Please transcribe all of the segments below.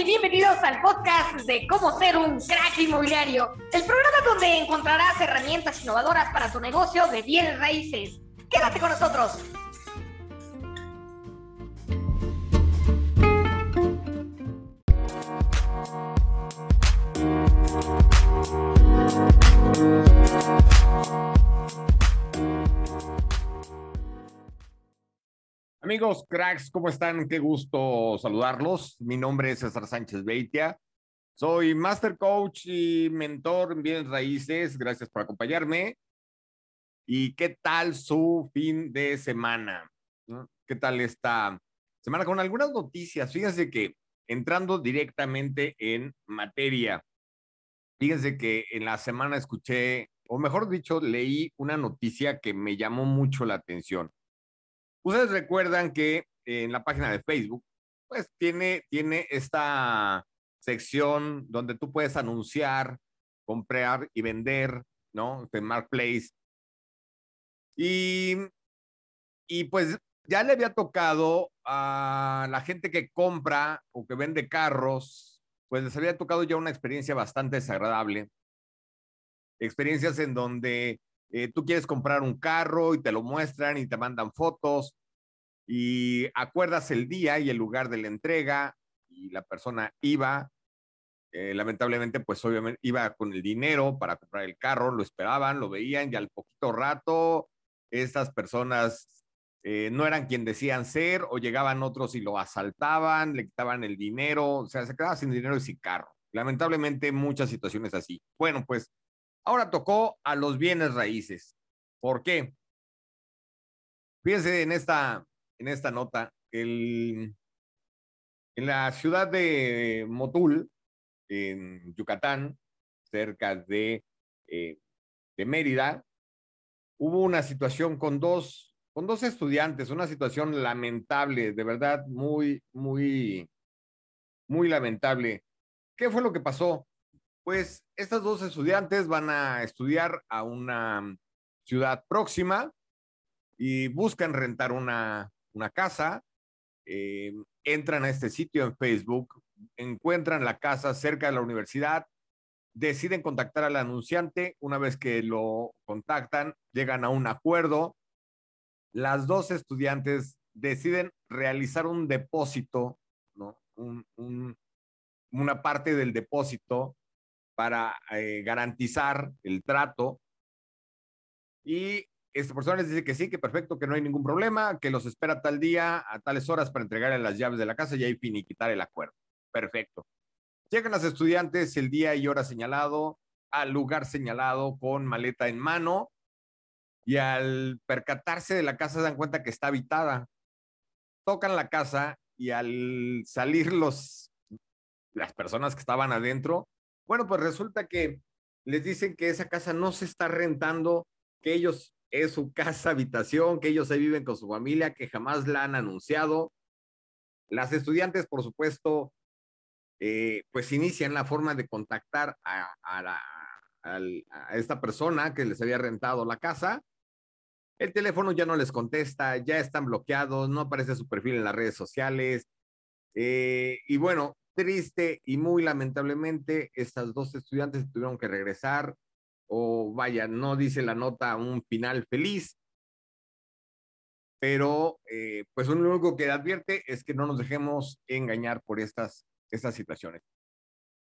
y bienvenidos al podcast de cómo ser un crack inmobiliario, el programa donde encontrarás herramientas innovadoras para tu negocio de bienes raíces. Quédate con nosotros. Amigos cracks, ¿cómo están? Qué gusto saludarlos. Mi nombre es César Sánchez Beitia. Soy Master Coach y mentor en bienes raíces. Gracias por acompañarme. ¿Y qué tal su fin de semana? ¿Qué tal esta semana? Con algunas noticias. Fíjense que entrando directamente en materia, fíjense que en la semana escuché, o mejor dicho, leí una noticia que me llamó mucho la atención. Ustedes recuerdan que en la página de Facebook, pues tiene, tiene esta sección donde tú puedes anunciar, comprar y vender, ¿no? De Marketplace. Y, y pues ya le había tocado a la gente que compra o que vende carros, pues les había tocado ya una experiencia bastante desagradable. Experiencias en donde eh, tú quieres comprar un carro y te lo muestran y te mandan fotos y acuerdas el día y el lugar de la entrega y la persona iba, eh, lamentablemente pues obviamente iba con el dinero para comprar el carro, lo esperaban, lo veían y al poquito rato estas personas eh, no eran quien decían ser o llegaban otros y lo asaltaban, le quitaban el dinero, o sea, se quedaba sin dinero y sin carro. Lamentablemente muchas situaciones así. Bueno, pues ahora tocó a los bienes raíces. ¿Por qué? Fíjense en esta, en esta nota, en la ciudad de Motul, en Yucatán, cerca de, eh, de Mérida, hubo una situación con dos, con dos estudiantes, una situación lamentable, de verdad, muy, muy, muy lamentable. ¿Qué fue lo que pasó? Pues estas dos estudiantes van a estudiar a una ciudad próxima y buscan rentar una, una casa, eh, entran a este sitio en Facebook, encuentran la casa cerca de la universidad, deciden contactar al anunciante, una vez que lo contactan, llegan a un acuerdo, las dos estudiantes deciden realizar un depósito, ¿no? una parte del depósito para eh, garantizar el trato y esta persona les dice que sí, que perfecto, que no hay ningún problema, que los espera tal día, a tales horas para entregarle las llaves de la casa y ahí finiquitar el acuerdo. Perfecto. Llegan los estudiantes el día y hora señalado, al lugar señalado con maleta en mano y al percatarse de la casa se dan cuenta que está habitada. Tocan la casa y al salir los, las personas que estaban adentro, bueno, pues resulta que les dicen que esa casa no se está rentando, que ellos es su casa habitación, que ellos ahí viven con su familia, que jamás la han anunciado. Las estudiantes, por supuesto, eh, pues inician la forma de contactar a, esta persona que les había rentado la casa. El teléfono ya no les contesta, ya están bloqueados, no aparece su perfil en las redes sociales. Eh, y bueno, triste y muy lamentablemente, estas dos estudiantes tuvieron que regresar o vaya, no dice la nota un final feliz, pero eh, pues lo único que advierte es que no nos dejemos engañar por estas, estas situaciones.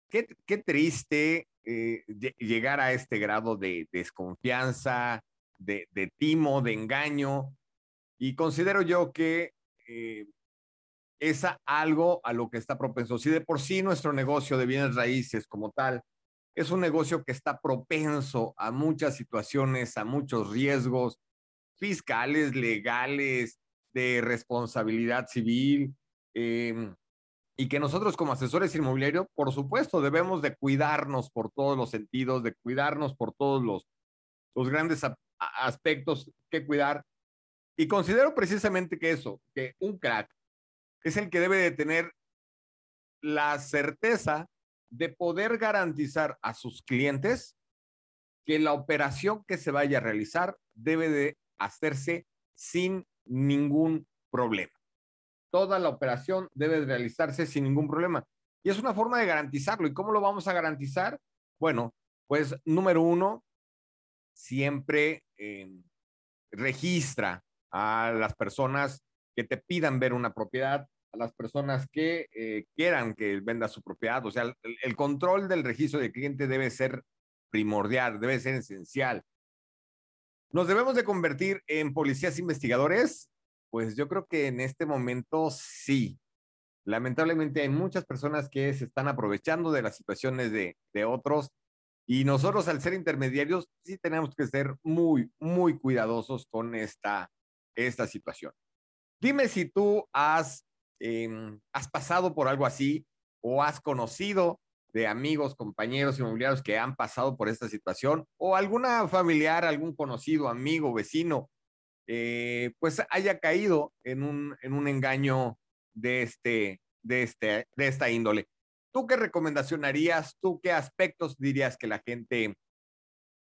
Qué, qué triste eh, llegar a este grado de desconfianza, de, de, timo, de engaño, y considero yo que eh, es algo a lo que está propenso. Si de por sí nuestro negocio de bienes raíces como tal es un negocio que está propenso a muchas situaciones, a muchos riesgos fiscales, legales, de responsabilidad civil, em, y que nosotros como asesores inmobiliarios, por supuesto, debemos de cuidarnos por todos los sentidos, de cuidarnos por todos los, los grandes aspectos que cuidar. Y considero precisamente que eso, que un crack es el que debe de tener la certeza de poder garantizar a sus clientes que la operación que se vaya a realizar debe de hacerse sin ningún problema. Toda la operación debe de realizarse sin ningún problema. Y es una forma de garantizarlo. ¿Y cómo lo vamos a garantizar? Bueno, pues número uno, siempre eh, registra a las personas que te pidan ver una propiedad, a las personas que eh, quieran que venda su propiedad. O sea, el, el, control del registro de cliente debe ser primordial, debe ser esencial. ¿Nos debemos de convertir en policías investigadores? Pues yo creo que en este momento sí. Lamentablemente hay muchas personas que se están aprovechando de las situaciones de, de otros y nosotros al ser intermediarios sí tenemos que ser muy, muy cuidadosos con esta, esta situación. Dime si tú has, eh, has pasado por algo así o has conocido de amigos, compañeros inmobiliarios que han pasado por esta situación o alguna familiar, algún conocido, amigo, vecino, eh, pues haya caído en un, en un engaño de, este, de, este, de esta índole. ¿Tú qué recomendación harías? ¿Tú qué aspectos dirías que la gente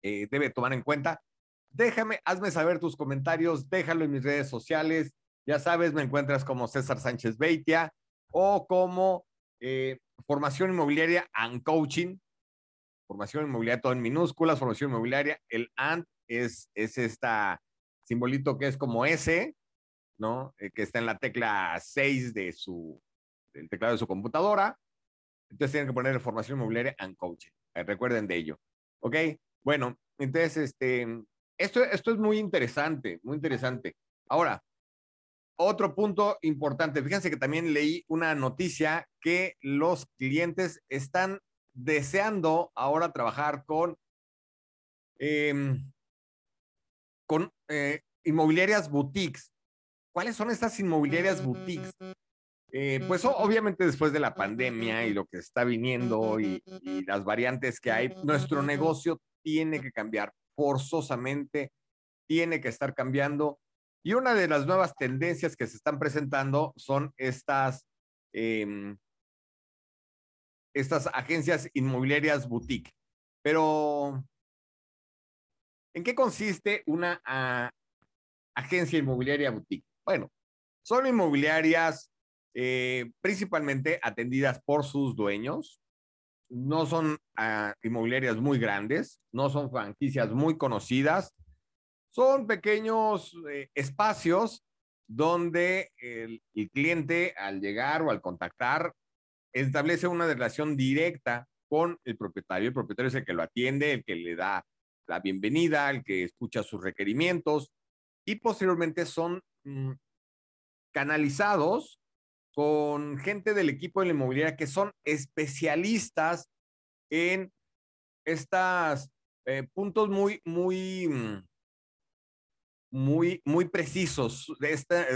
eh, debe tomar en cuenta? Déjame, hazme saber tus comentarios, déjalo en mis redes sociales. Ya sabes, me encuentras como César Sánchez Beitia o como eh, Formación Inmobiliaria and Coaching. Formación Inmobiliaria todo en minúsculas, Formación Inmobiliaria. El AND es, es esta simbolito que es como S, ¿no? Eh, que está en la tecla 6 de su, del teclado de su computadora. Entonces tienen que poner formación inmobiliaria and coaching. Eh, recuerden de ello. ¿Ok? Bueno, entonces, este, esto, esto es muy interesante, muy interesante. Ahora, otro punto importante. Fíjense que también leí una noticia que los clientes están deseando ahora trabajar con, eh, con eh, inmobiliarias boutiques. ¿Cuáles son estas inmobiliarias boutiques? Eh, pues obviamente después de la pandemia y lo que está viniendo y, las variantes que hay, nuestro negocio tiene que cambiar forzosamente, tiene que estar cambiando. Y una de las nuevas tendencias que se están presentando son estas, eh, estas agencias inmobiliarias boutique. Pero, ¿en qué consiste una a, agencia inmobiliaria boutique? Bueno, son inmobiliarias eh, principalmente atendidas por sus dueños. No son uh, inmobiliarias muy grandes, no son franquicias muy conocidas, son pequeños eh, espacios donde el, cliente al llegar o al contactar establece una relación directa con el propietario. El propietario es el que lo atiende, el que le da la bienvenida, el que escucha sus requerimientos y posteriormente son mm, canalizados con gente del equipo de la inmobiliaria que son especialistas en estos eh, puntos muy, muy, mm, muy, muy precisos. Esta,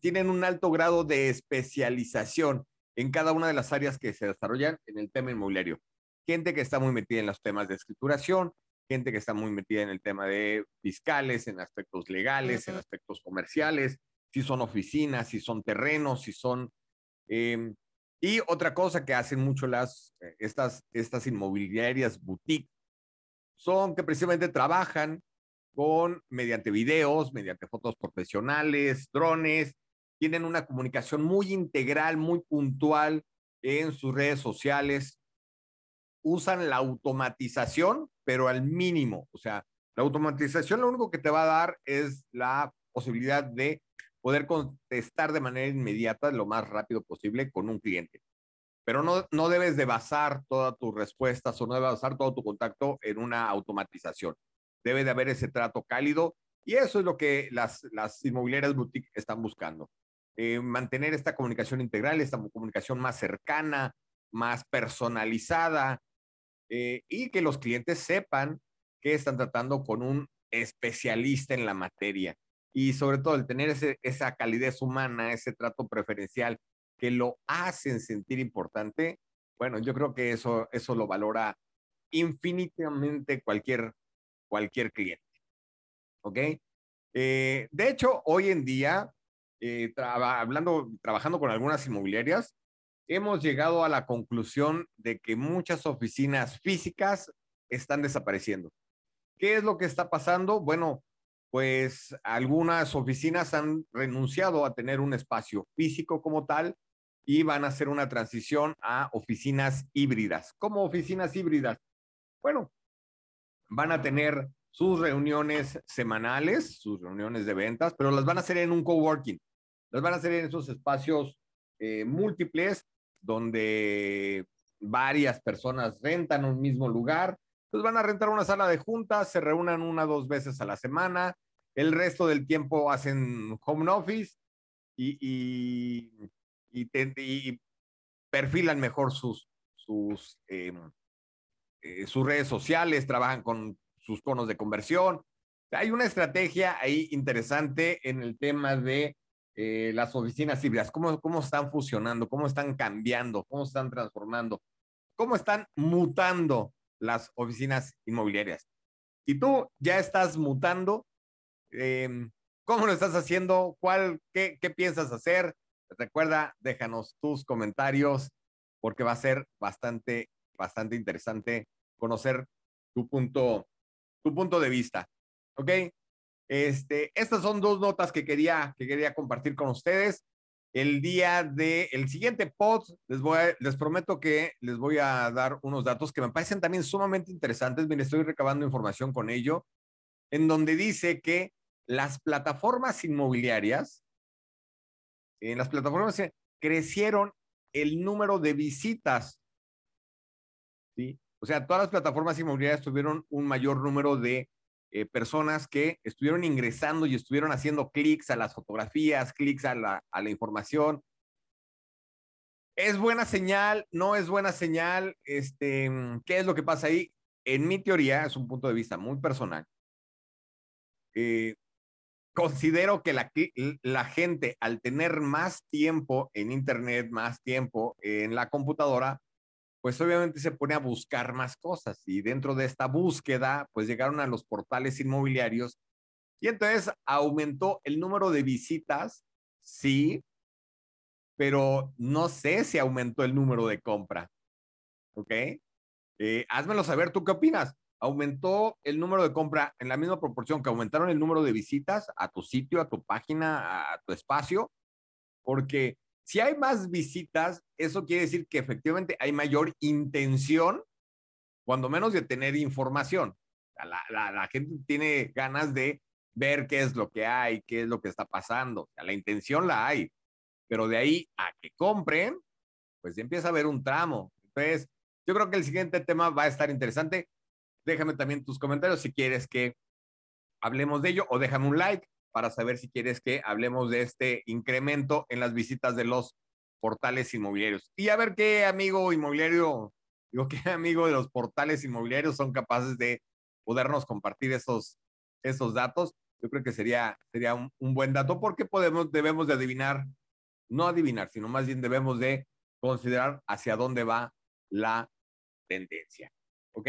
tienen un alto grado de especialización en cada una de las áreas que se desarrollan en el tema inmobiliario. Gente que está muy metida en los temas de escrituración, gente que está muy metida en el tema de fiscales, en aspectos legales, en aspectos comerciales, si son oficinas, si son terrenos, si son... Eh, y otra cosa que hacen mucho las, eh, estas, estas inmobiliarias boutique son que precisamente trabajan con, mediante videos, mediante fotos profesionales, drones, tienen una comunicación muy integral, muy puntual en sus redes sociales, usan la automatización, pero al mínimo. O sea, la automatización lo único que te va a dar es la posibilidad de poder contestar de manera inmediata, lo más rápido posible, con un cliente. Pero no, no debes de basar todas tus respuestas o no debes basar todo tu contacto en una automatización. Debe de haber ese trato cálido y eso es lo que las, las inmobiliarias boutique están buscando. Eh, mantener esta comunicación integral, esta comunicación más cercana, más personalizada eh, y que los clientes sepan que están tratando con un especialista en la materia y sobre todo el tener ese, esa calidez humana, ese trato preferencial que lo hacen sentir importante, bueno, yo creo que eso, eso lo valora infinitamente cualquier, cualquier cliente. ¿Ok? Eh, de hecho, hoy en día, eh, hablando, trabajando con algunas inmobiliarias, hemos llegado a la conclusión de que muchas oficinas físicas están desapareciendo. ¿Qué es lo que está pasando? Bueno, pues algunas oficinas han renunciado a tener un espacio físico como tal y van a hacer una transición a oficinas híbridas. ¿Cómo oficinas híbridas? Bueno, van a tener sus reuniones semanales, sus reuniones de ventas, pero las van a hacer en un coworking. Las van a hacer en esos espacios eh, múltiples donde varias personas rentan un mismo lugar. Entonces van a rentar una sala de juntas, se reúnan una o dos veces a la semana. El resto del tiempo hacen home office y, y, perfilan mejor sus, sus, em, eh, sus redes sociales, trabajan con sus tonos de conversión. Hay una estrategia ahí interesante en el tema de eh, las oficinas híbridas, cómo, cómo están fusionando, cómo están cambiando, cómo están transformando, cómo están mutando las oficinas inmobiliarias. Si tú ya estás mutando, em, ¿cómo lo estás haciendo? ¿Cuál, qué, qué piensas hacer? Recuerda, déjanos tus comentarios porque va a ser bastante, bastante interesante conocer tu punto, tu punto de vista. ¿Ok? Este, estas son dos notas que quería, que quería compartir con ustedes. El día de el siguiente pod, les, voy les prometo que les voy a dar unos datos que me parecen también sumamente interesantes. Miren, estoy recabando información con ello, en donde dice que las plataformas inmobiliarias, en las plataformas crecieron el número de visitas. O sea, todas las plataformas inmobiliarias tuvieron un mayor número de eh, personas que estuvieron ingresando y estuvieron haciendo clics a las fotografías, clics a la, a la información. ¿Es buena señal? ¿No es buena señal? Este, ¿Qué es lo que pasa ahí? En mi teoría, es un punto de vista muy personal. Eh, considero que la, la gente al tener más tiempo en Internet, más tiempo en la computadora, pues obviamente se pone a buscar más cosas y dentro de esta búsqueda, pues llegaron a los portales inmobiliarios y entonces aumentó el número de visitas, sí, pero no sé si aumentó el número de compra. ¿Ok? Eh, házmelo saber, ¿tú qué opinas? ¿Aumentó el número de compra en la misma proporción que aumentaron el número de visitas a tu sitio, a tu página, a tu espacio? Porque si hay más visitas, eso quiere decir que efectivamente hay mayor intención, cuando menos de tener información. La, gente tiene ganas de ver qué es lo que hay, qué es lo que está pasando. la intención la hay, pero de ahí a que compren, pues empieza a haber un tramo. Entonces, yo creo que el siguiente tema va a estar interesante. Déjame también tus comentarios si quieres que hablemos de ello o déjame un like para saber si quieres que hablemos de este incremento en las visitas de los portales inmobiliarios. Y a ver qué amigo inmobiliario, digo, qué amigo de los portales inmobiliarios son capaces de podernos compartir esos, esos datos. Yo creo que sería, sería un, buen dato porque podemos, debemos de adivinar, no adivinar, sino más bien debemos de considerar hacia dónde va la tendencia. ¿Ok?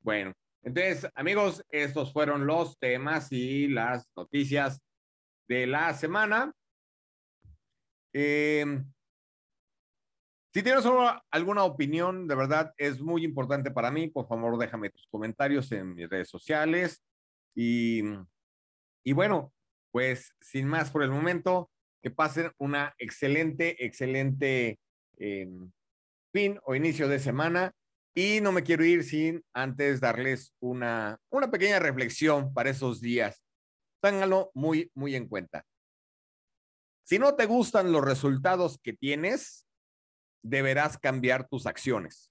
Bueno, entonces, amigos, estos fueron los temas y las noticias de la semana. Em, si tienes alguna opinión, de verdad es muy importante para mí. Por favor, déjame tus comentarios en mis redes sociales. Y, y bueno, pues sin más por el momento, que pasen una excelente, excelente em, fin o inicio de semana. Y no me quiero ir sin antes darles una, una pequeña reflexión para esos días. Ténganlo muy, muy en cuenta. Si no te gustan los resultados que tienes, deberás cambiar tus acciones.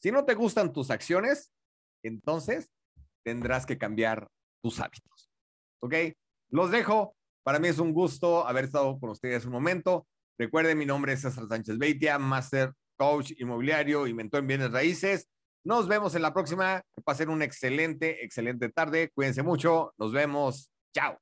Si no te gustan tus acciones, entonces tendrás que cambiar tus hábitos. ¿Ok? Los dejo. Para mí es un gusto haber estado con ustedes un momento. Recuerden, mi nombre es César Sánchez Beitia, Master coach inmobiliario y en bienes raíces. Nos vemos en la próxima. Que pasen una excelente, excelente tarde. Cuídense mucho. Nos vemos. Chao.